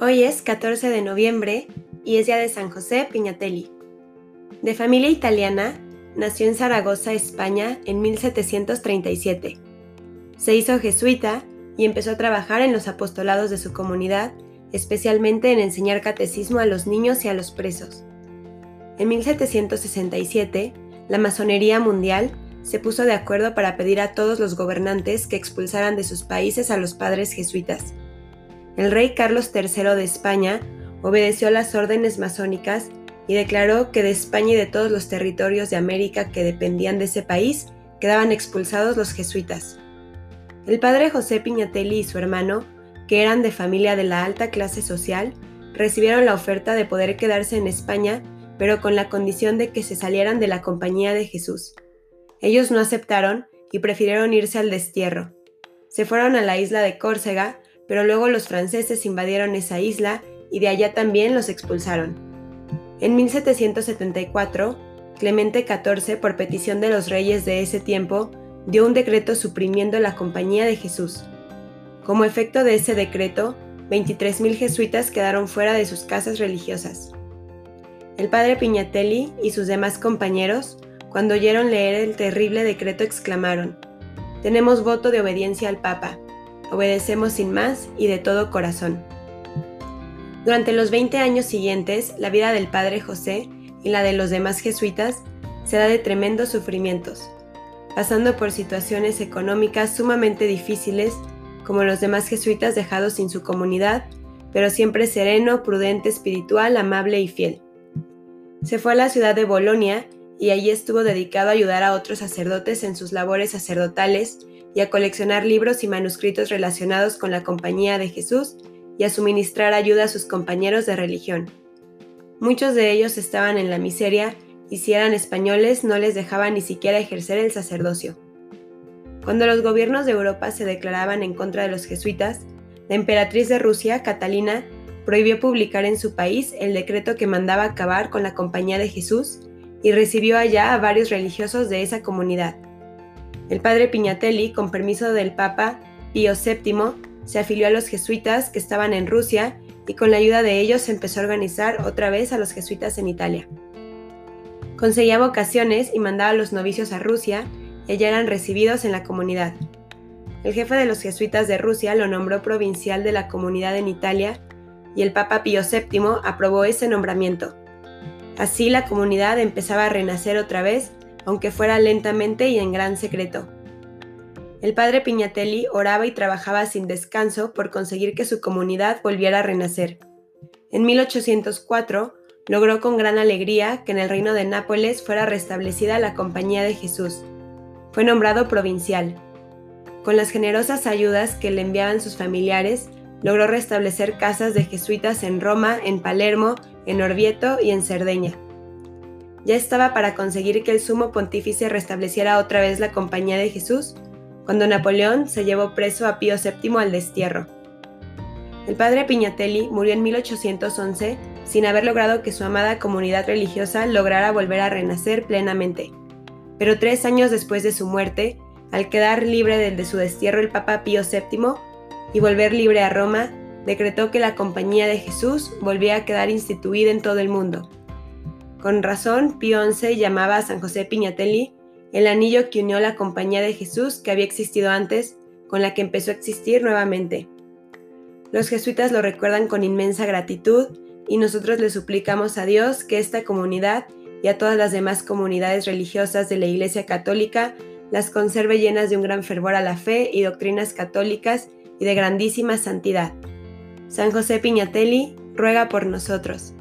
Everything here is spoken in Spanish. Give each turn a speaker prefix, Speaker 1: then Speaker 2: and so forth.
Speaker 1: Hoy es 14 de noviembre y es día de San José Piñatelli. De familia italiana, nació en Zaragoza, España, en 1737. Se hizo jesuita y empezó a trabajar en los apostolados de su comunidad, especialmente en enseñar catecismo a los niños y a los presos. En 1767, la masonería mundial se puso de acuerdo para pedir a todos los gobernantes que expulsaran de sus países a los padres jesuitas el rey Carlos III de España obedeció las órdenes masónicas y declaró que de España y de todos los territorios de América que dependían de ese país quedaban expulsados los jesuitas. El padre José Piñatelli y su hermano, que eran de familia de la alta clase social, recibieron la oferta de poder quedarse en España, pero con la condición de que se salieran de la compañía de Jesús. Ellos no aceptaron y prefirieron irse al destierro. Se fueron a la isla de Córcega, pero luego los franceses invadieron esa isla y de allá también los expulsaron. En 1774, Clemente XIV, por petición de los reyes de ese tiempo, dio un decreto suprimiendo la Compañía de Jesús. Como efecto de ese decreto, 23.000 jesuitas quedaron fuera de sus casas religiosas. El padre Piñatelli y sus demás compañeros, cuando oyeron leer el terrible decreto, exclamaron, Tenemos voto de obediencia al Papa, obedecemos sin más y de todo corazón. Durante los 20 años siguientes, la vida del padre José y la de los demás jesuitas será de tremendos sufrimientos, pasando por situaciones económicas sumamente difíciles, como los demás jesuitas dejados sin su comunidad, pero siempre sereno, prudente, espiritual, amable y fiel. Se fue a la ciudad de Bolonia y allí estuvo dedicado a ayudar a otros sacerdotes en sus labores sacerdotales y a coleccionar libros y manuscritos relacionados con la Compañía de Jesús y a suministrar ayuda a sus compañeros de religión. Muchos de ellos estaban en la miseria y si eran españoles no les dejaban ni siquiera ejercer el sacerdocio. Cuando los gobiernos de Europa se declaraban en contra de los jesuitas, la emperatriz de Rusia, Catalina, prohibió publicar en su país el decreto que mandaba acabar con la Compañía de Jesús y recibió allá a varios religiosos de esa comunidad. El padre Piñatelli, con permiso del Papa Pío VII, se afilió a los jesuitas que estaban en Rusia y con la ayuda de ellos empezó a organizar otra vez a los jesuitas en Italia. Conseguía vocaciones y mandaba a los novicios a Rusia y ya eran recibidos en la comunidad. El jefe de los jesuitas de Rusia lo nombró provincial de la comunidad en Italia y el Papa Pío VII aprobó ese nombramiento. Así la comunidad empezaba a renacer otra vez aunque fuera lentamente y en gran secreto. El padre Piñatelli oraba y trabajaba sin descanso por conseguir que su comunidad volviera a renacer. En 1804 logró con gran alegría que en el reino de Nápoles fuera restablecida la Compañía de Jesús. Fue nombrado provincial. Con las generosas ayudas que le enviaban sus familiares, logró restablecer casas de jesuitas en Roma, en Palermo, en Orvieto y en Cerdeña ya estaba para conseguir que el sumo pontífice restableciera otra vez la compañía de Jesús, cuando Napoleón se llevó preso a Pío VII al destierro. El padre Piñatelli murió en 1811 sin haber logrado que su amada comunidad religiosa lograra volver a renacer plenamente. Pero tres años después de su muerte, al quedar libre de su destierro el Papa Pío VII y volver libre a Roma, decretó que la Compañía de Jesús volvía a quedar instituida en todo el mundo, con razón, Pío XI llamaba a San José Piñatelli el anillo que unió la compañía de Jesús que había existido antes con la que empezó a existir nuevamente. Los jesuitas lo recuerdan con inmensa gratitud y nosotros le suplicamos a Dios que esta comunidad y a todas las demás comunidades religiosas de la Iglesia Católica las conserve llenas de un gran fervor a la fe y doctrinas católicas y de grandísima santidad. San José Piñatelli ruega por nosotros.